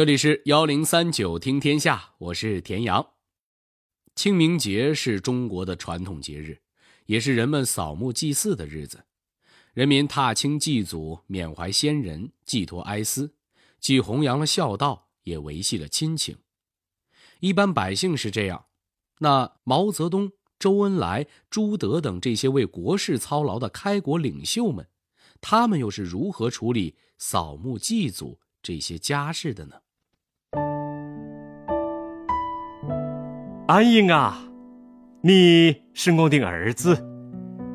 这里是幺零三九听天下，我是田阳。清明节是中国的传统节日，也是人们扫墓祭祀的日子。人民踏青祭祖，缅怀先人，寄托哀思，既弘扬了孝道，也维系了亲情。一般百姓是这样，那毛泽东、周恩来、朱德等这些为国事操劳的开国领袖们，他们又是如何处理扫墓祭祖？这些家事的呢？安英啊，你是我的儿子，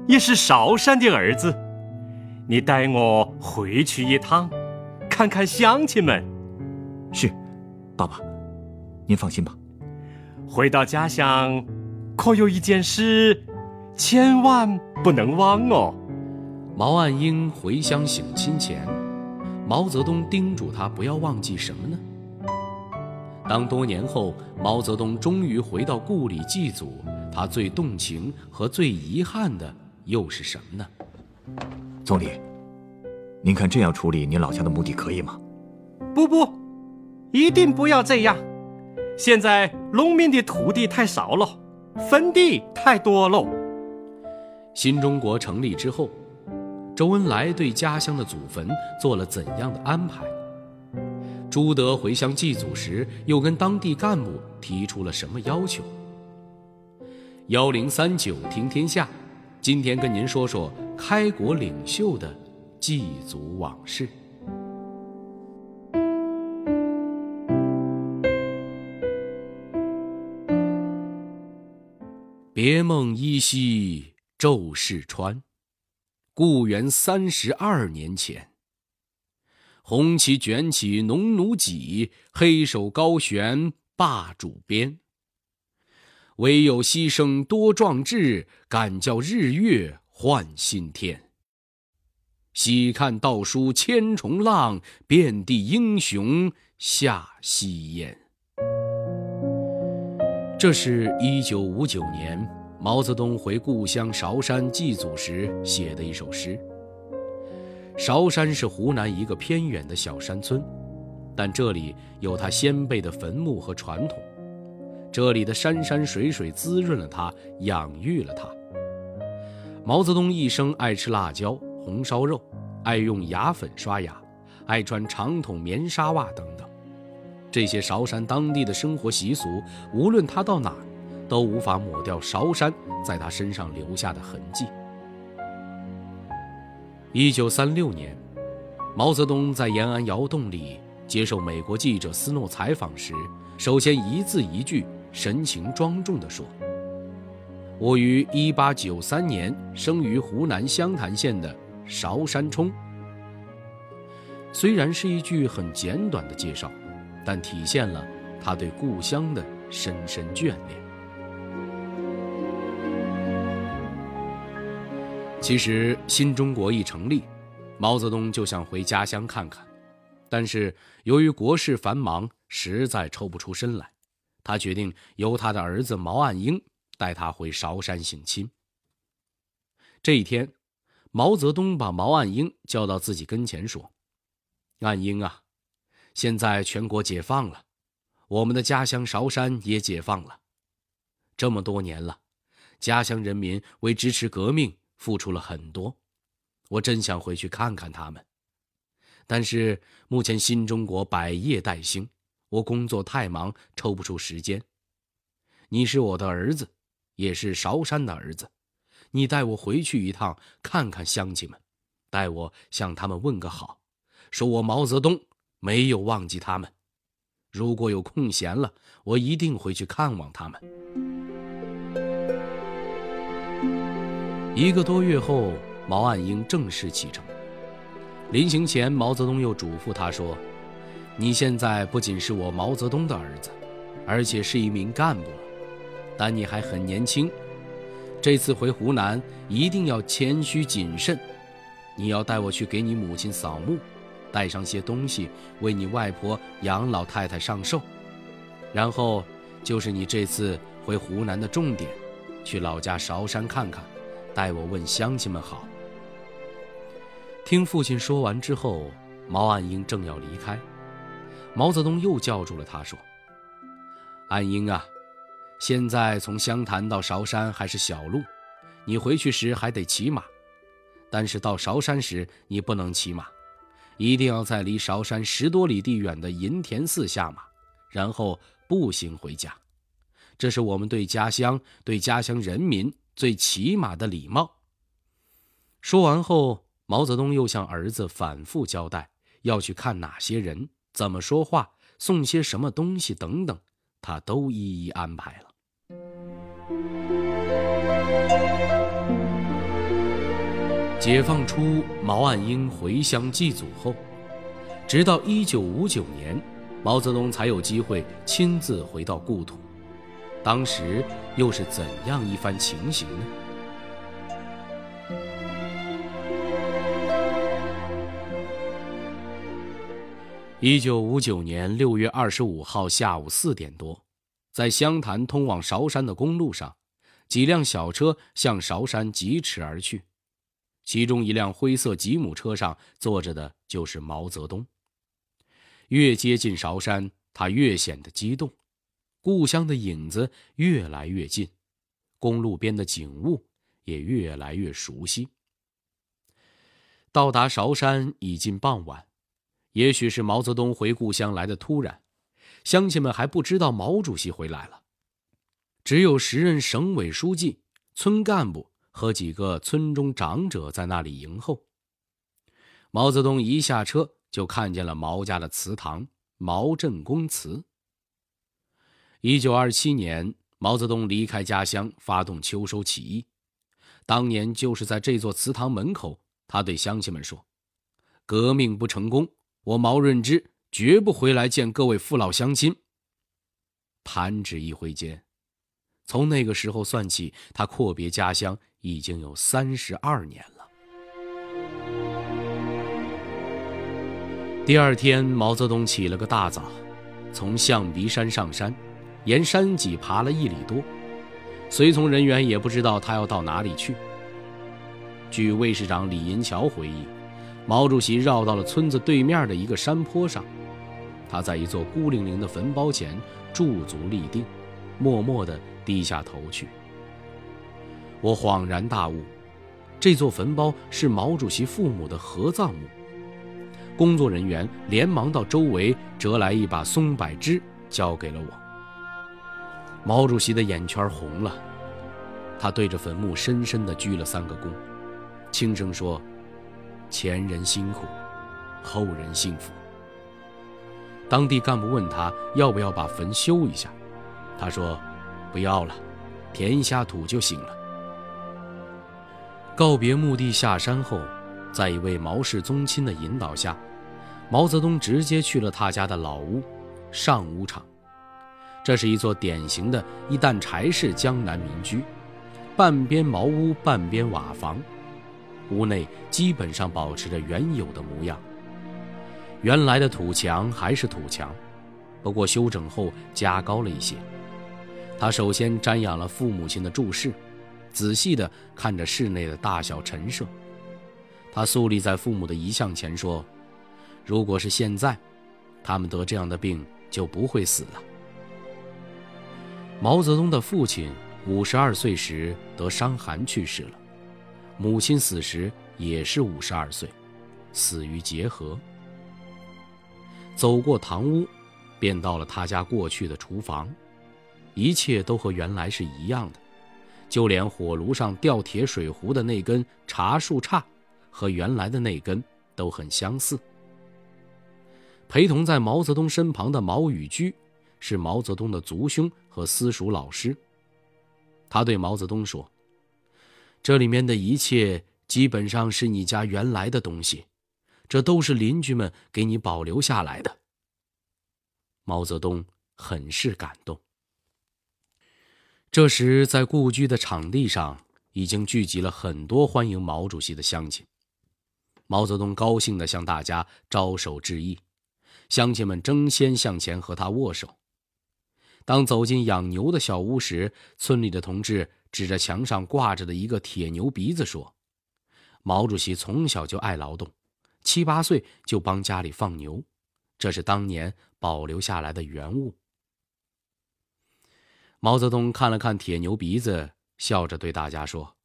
也是韶山的儿子，你带我回去一趟，看看乡亲们。是，爸爸，您放心吧。回到家乡，可有一件事，千万不能忘哦。毛岸英回乡省亲前。毛泽东叮嘱他不要忘记什么呢？当多年后毛泽东终于回到故里祭祖，他最动情和最遗憾的又是什么呢？总理，您看这样处理您老家的墓地可以吗？不不，一定不要这样。现在农民的土地太少了，坟地太多了。新中国成立之后。周恩来对家乡的祖坟做了怎样的安排？朱德回乡祭祖时，又跟当地干部提出了什么要求？幺零三九听天下，今天跟您说说开国领袖的祭祖往事。别梦依稀骤逝川。故园三十二年前，红旗卷起农奴戟，黑手高悬霸主鞭。唯有牺牲多壮志，敢叫日月换新天。喜看道书千重浪，遍地英雄下夕烟。这是一九五九年。毛泽东回故乡韶山祭祖时写的一首诗。韶山是湖南一个偏远的小山村，但这里有他先辈的坟墓和传统，这里的山山水水滋润了他，养育了他。毛泽东一生爱吃辣椒、红烧肉，爱用牙粉刷牙，爱穿长筒棉纱袜等等，这些韶山当地的生活习俗，无论他到哪儿。都无法抹掉韶山在他身上留下的痕迹。一九三六年，毛泽东在延安窑洞里接受美国记者斯诺采访时，首先一字一句、神情庄重地说：“我于一八九三年生于湖南湘潭县的韶山冲。”虽然是一句很简短的介绍，但体现了他对故乡的深深眷恋。其实新中国一成立，毛泽东就想回家乡看看，但是由于国事繁忙，实在抽不出身来。他决定由他的儿子毛岸英带他回韶山省亲。这一天，毛泽东把毛岸英叫到自己跟前说：“岸英啊，现在全国解放了，我们的家乡韶山也解放了。这么多年了，家乡人民为支持革命。”付出了很多，我真想回去看看他们，但是目前新中国百业待兴，我工作太忙，抽不出时间。你是我的儿子，也是韶山的儿子，你带我回去一趟，看看乡亲们，代我向他们问个好，说我毛泽东没有忘记他们。如果有空闲了，我一定回去看望他们。一个多月后，毛岸英正式启程。临行前，毛泽东又嘱咐他说：“你现在不仅是我毛泽东的儿子，而且是一名干部了。但你还很年轻，这次回湖南一定要谦虚谨慎。你要带我去给你母亲扫墓，带上些东西为你外婆杨老太太上寿。然后就是你这次回湖南的重点，去老家韶山看看。”待我问乡亲们好。听父亲说完之后，毛岸英正要离开，毛泽东又叫住了他，说：“岸英啊，现在从湘潭到韶山还是小路，你回去时还得骑马。但是到韶山时，你不能骑马，一定要在离韶山十多里地远的银田寺下马，然后步行回家。这是我们对家乡、对家乡人民最起码的礼貌。”说完后，毛泽东又向儿子反复交代要去看哪些人。怎么说话，送些什么东西等等，他都一一安排了。解放初，毛岸英回乡祭祖后，直到一九五九年，毛泽东才有机会亲自回到故土。当时又是怎样一番情形呢？一九五九年六月二十五号下午四点多，在湘潭通往韶山的公路上，几辆小车向韶山疾驰而去，其中一辆灰色吉姆车上坐着的就是毛泽东。越接近韶山，他越显得激动，故乡的影子越来越近，公路边的景物也越来越熟悉。到达韶山已近傍晚。也许是毛泽东回故乡来的突然，乡亲们还不知道毛主席回来了。只有时任省委书记、村干部和几个村中长者在那里迎候。毛泽东一下车就看见了毛家的祠堂——毛振公祠。一九二七年，毛泽东离开家乡，发动秋收起义。当年就是在这座祠堂门口，他对乡亲们说：“革命不成功。”我毛润之绝不回来见各位父老乡亲。弹指一挥间，从那个时候算起，他阔别家乡已经有三十二年了。第二天，毛泽东起了个大早，从象鼻山上山，沿山脊爬了一里多，随从人员也不知道他要到哪里去。据卫士长李银桥回忆。毛主席绕到了村子对面的一个山坡上，他在一座孤零零的坟包前驻足立定，默默地低下头去。我恍然大悟，这座坟包是毛主席父母的合葬墓。工作人员连忙到周围折来一把松柏枝，交给了我。毛主席的眼圈红了，他对着坟墓深深地鞠了三个躬，轻声说。前人辛苦，后人幸福。当地干部问他要不要把坟修一下，他说：“不要了，填一下土就行了。”告别墓地下山后，在一位毛氏宗亲的引导下，毛泽东直接去了他家的老屋——上屋场。这是一座典型的一担柴式江南民居，半边茅屋，半边瓦房。屋内基本上保持着原有的模样，原来的土墙还是土墙，不过修整后加高了一些。他首先瞻仰了父母亲的住室，仔细地看着室内的大小陈设。他肃立在父母的遗像前说：“如果是现在，他们得这样的病就不会死了。”毛泽东的父亲五十二岁时得伤寒去世了。母亲死时也是五十二岁，死于结核。走过堂屋，便到了他家过去的厨房，一切都和原来是一样的，就连火炉上吊铁水壶的那根茶树杈，和原来的那根都很相似。陪同在毛泽东身旁的毛宇居，是毛泽东的族兄和私塾老师。他对毛泽东说。这里面的一切基本上是你家原来的东西，这都是邻居们给你保留下来的。毛泽东很是感动。这时，在故居的场地上已经聚集了很多欢迎毛主席的乡亲。毛泽东高兴地向大家招手致意，乡亲们争先向前和他握手。当走进养牛的小屋时，村里的同志。指着墙上挂着的一个铁牛鼻子说：“毛主席从小就爱劳动，七八岁就帮家里放牛，这是当年保留下来的原物。毛泽东看了看铁牛鼻子，笑着对大家说：“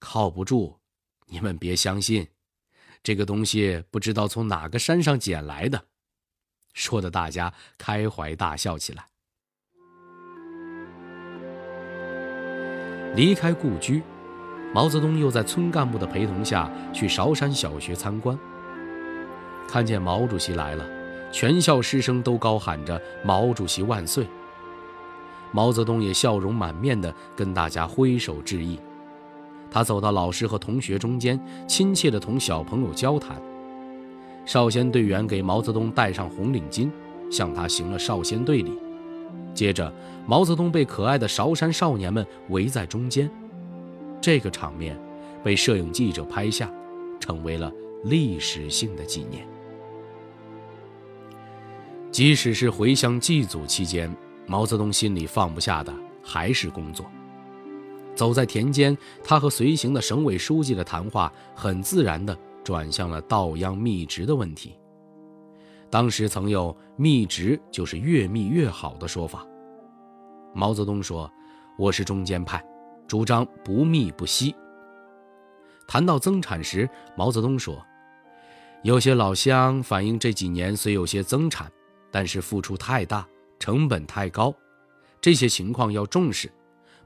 靠不住，你们别相信，这个东西不知道从哪个山上捡来的。”说的大家开怀大笑起来。离开故居，毛泽东又在村干部的陪同下去韶山小学参观。看见毛主席来了，全校师生都高喊着“毛主席万岁”。毛泽东也笑容满面地跟大家挥手致意。他走到老师和同学中间，亲切地同小朋友交谈。少先队员给毛泽东戴上红领巾，向他行了少先队礼。接着，毛泽东被可爱的韶山少年们围在中间。这个场面被摄影记者拍下，成为了历史性的纪念。即使是回乡祭祖期间，毛泽东心里放不下的还是工作。走在田间，他和随行的省委书记的谈话很自然地转向了稻秧密植的问题。当时曾有“密植就是越密越好”的说法。毛泽东说：“我是中间派，主张不密不稀。”谈到增产时，毛泽东说：“有些老乡反映这几年虽有些增产。”但是付出太大，成本太高，这些情况要重视，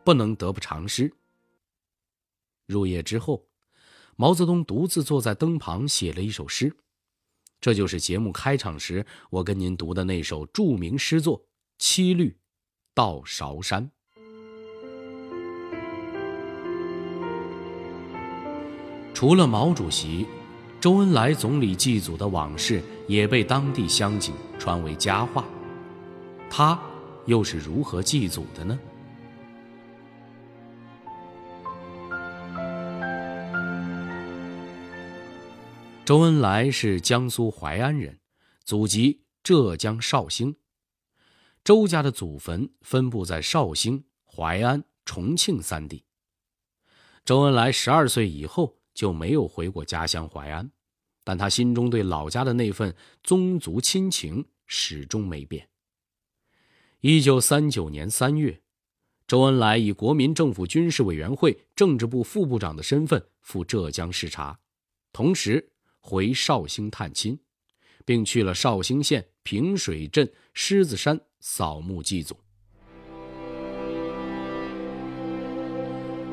不能得不偿失。入夜之后，毛泽东独自坐在灯旁写了一首诗，这就是节目开场时我跟您读的那首著名诗作《七律·到韶山》。除了毛主席。周恩来总理祭祖的往事也被当地乡亲传为佳话，他又是如何祭祖的呢？周恩来是江苏淮安人，祖籍浙江绍兴。周家的祖坟分布在绍兴、淮安、重庆三地。周恩来十二岁以后。就没有回过家乡淮安，但他心中对老家的那份宗族亲情始终没变。一九三九年三月，周恩来以国民政府军事委员会政治部副部长的身份赴浙江视察，同时回绍兴探亲，并去了绍兴县平水镇狮子山扫墓祭祖。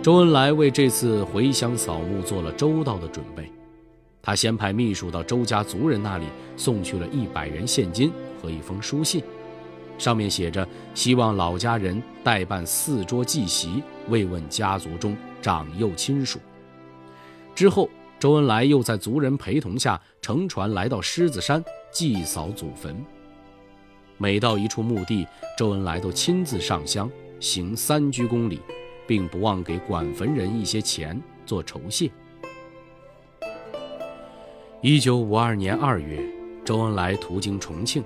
周恩来为这次回乡扫墓做了周到的准备，他先派秘书到周家族人那里送去了一百元现金和一封书信，上面写着希望老家人代办四桌祭席，慰问家族中长幼亲属。之后，周恩来又在族人陪同下乘船来到狮子山祭扫祖坟。每到一处墓地，周恩来都亲自上香，行三鞠躬礼。并不忘给管坟人一些钱做酬谢。一九五二年二月，周恩来途经重庆，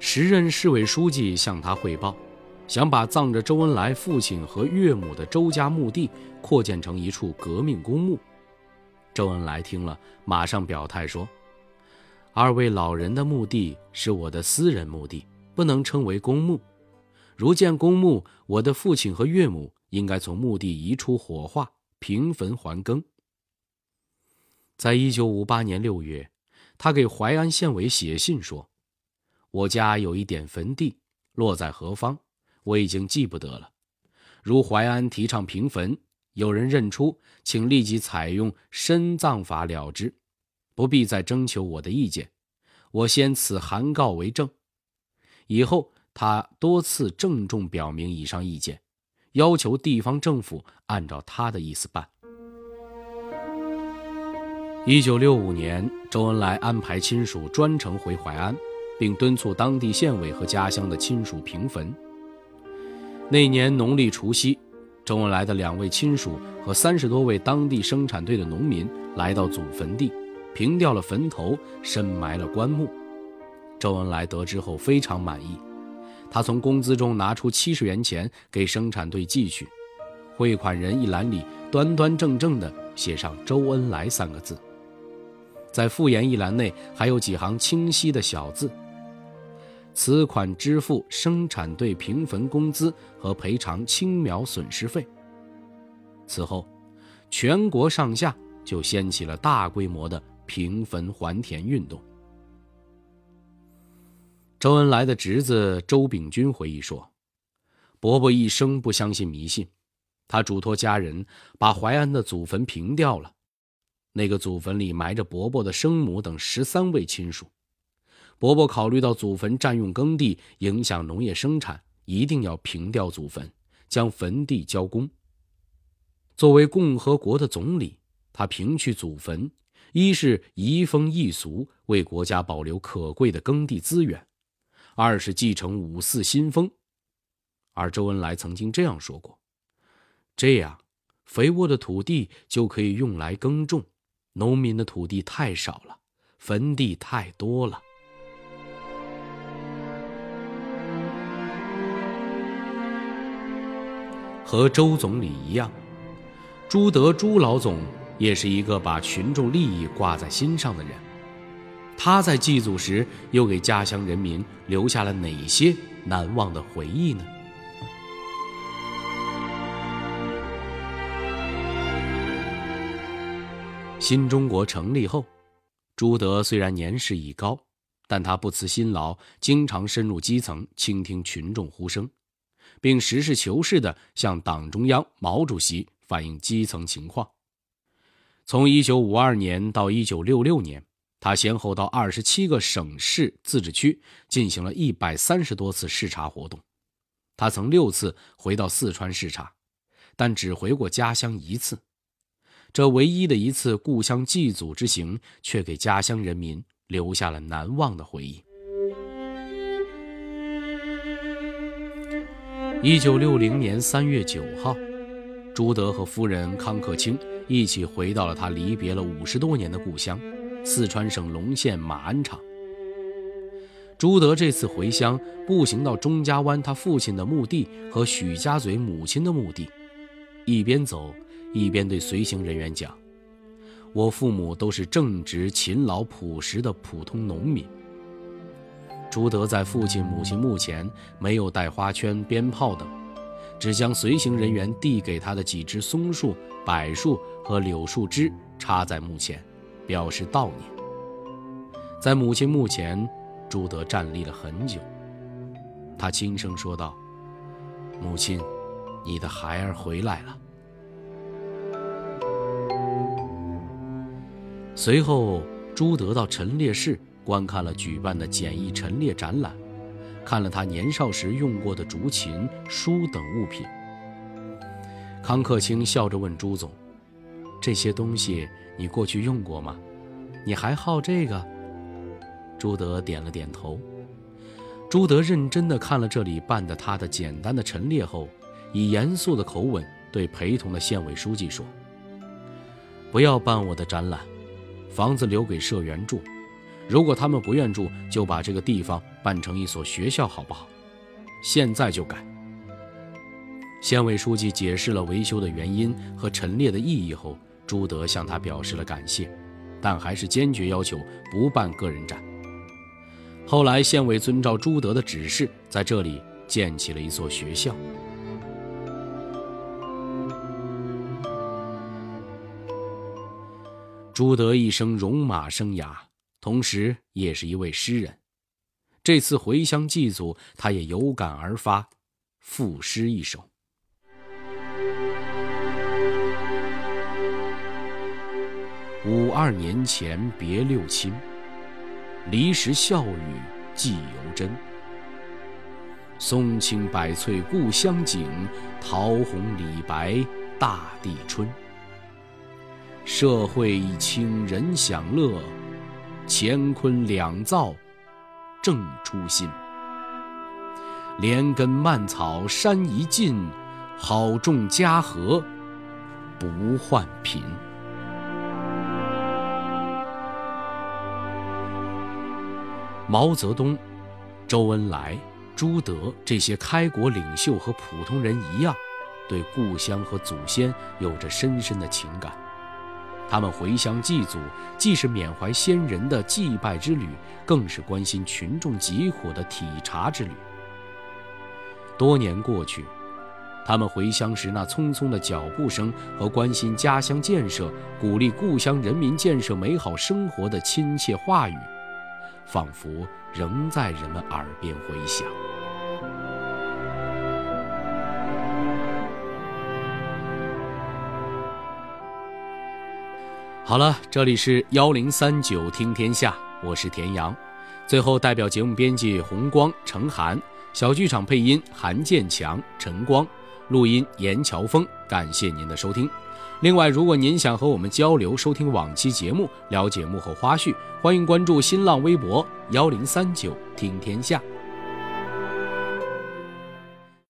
时任市委书记向他汇报，想把葬着周恩来父亲和岳母的周家墓地扩建成一处革命公墓。周恩来听了，马上表态说：“二位老人的墓地是我的私人墓地，不能称为公墓。如建公墓，我的父亲和岳母。”应该从墓地移出火化，平坟还耕。在一九五八年六月，他给淮安县委写信说：“我家有一点坟地，落在何方，我已经记不得了。如淮安提倡平坟，有人认出，请立即采用深葬法了之，不必再征求我的意见。我先此函告为证。以后，他多次郑重表明以上意见。”要求地方政府按照他的意思办。一九六五年，周恩来安排亲属专程回淮安，并敦促当地县委和家乡的亲属平坟。那年农历除夕，周恩来的两位亲属和三十多位当地生产队的农民来到祖坟地，平掉了坟头，深埋了棺木。周恩来得知后非常满意。他从工资中拿出七十元钱给生产队寄去，汇款人一栏里端端正正地写上“周恩来”三个字，在复言一栏内还有几行清晰的小字：“此款支付生产队平分工资和赔偿青苗损失费。此后，全国上下就掀起了大规模的平分还田运动。周恩来的侄子周秉钧回忆说：“伯伯一生不相信迷信，他嘱托家人把淮安的祖坟平掉了。那个祖坟里埋着伯伯的生母等十三位亲属。伯伯考虑到祖坟占用耕地，影响农业生产，一定要平掉祖坟，将坟地交公。作为共和国的总理，他平去祖坟，一是移风易俗，为国家保留可贵的耕地资源；二是继承五四新风。而周恩来曾经这样说过：“这样，肥沃的土地就可以用来耕种，农民的土地太少了，坟地太多了。”和周总理一样。朱德朱老总也是一个把群众利益挂在心上的人，他在祭祖时又给家乡人民留下了哪些难忘的回忆呢？新中国成立后，朱德虽然年事已高，但他不辞辛劳，经常深入基层，倾听群众呼声，并实事求是地向党中央、毛主席。反映基层情况。从1952年到1966年，他先后到27个省市自治区进行了一百三十多次视察活动。他曾六次回到四川视察，但只回过家乡一次。这唯一的一次故乡祭祖之行，却给家乡人民留下了难忘的回忆。1960年3月9号。朱德和夫人康克清一起回到了他离别了五十多年的故乡——四川省隆县马鞍场。朱德这次回乡，步行到钟家湾他父亲的墓地和许家嘴母亲的墓地，一边走一边对随行人员讲：“我父母都是正直、勤劳、朴实的普通农民。”朱德在父亲母亲墓前没有带花圈、鞭炮等。只将随行人员递给他的几枝松树、柏树和柳树枝插在墓前，表示悼念。在母亲墓前，朱德站立了很久。他轻声说道：“母亲，你的孩儿回来了。”随后，朱德到陈列室观看了举办的简易陈列展览。看了他年少时用过的竹琴、书等物品，康克清笑着问朱总：“这些东西你过去用过吗？你还好这个？”朱德点了点头。朱德认真地看了这里办的他的简单的陈列后，以严肃的口吻对陪同的县委书记说：“不要办我的展览，房子留给社员住。”如果他们不愿住，就把这个地方办成一所学校，好不好？现在就改。县委书记解释了维修的原因和陈列的意义后，朱德向他表示了感谢，但还是坚决要求不办个人展。后来，县委遵照朱德的指示，在这里建起了一所学校。朱德一生戎马生涯。同时，也是一位诗人。这次回乡祭祖，他也有感而发，赋诗一首：“五二年前别六亲，离时笑语寄游真。松青柏翠故乡景，桃红李白大地春。社会一清人享乐。”乾坤两造，正初心。连根蔓草山一尽，好种家和不患贫。毛泽东、周恩来、朱德这些开国领袖和普通人一样，对故乡和祖先有着深深的情感。他们回乡祭祖，既是缅怀先人的祭拜之旅，更是关心群众疾苦的体察之旅。多年过去，他们回乡时那匆匆的脚步声和关心家乡建设、鼓励故乡人民建设美好生活的亲切话语，仿佛仍在人们耳边回响。好了，这里是幺零三九听天下，我是田阳。最后，代表节目编辑红光、程涵，小剧场配音韩建强、陈光，录音严乔峰。感谢您的收听。另外，如果您想和我们交流、收听往期节目、了解幕后花絮，欢迎关注新浪微博幺零三九听天下。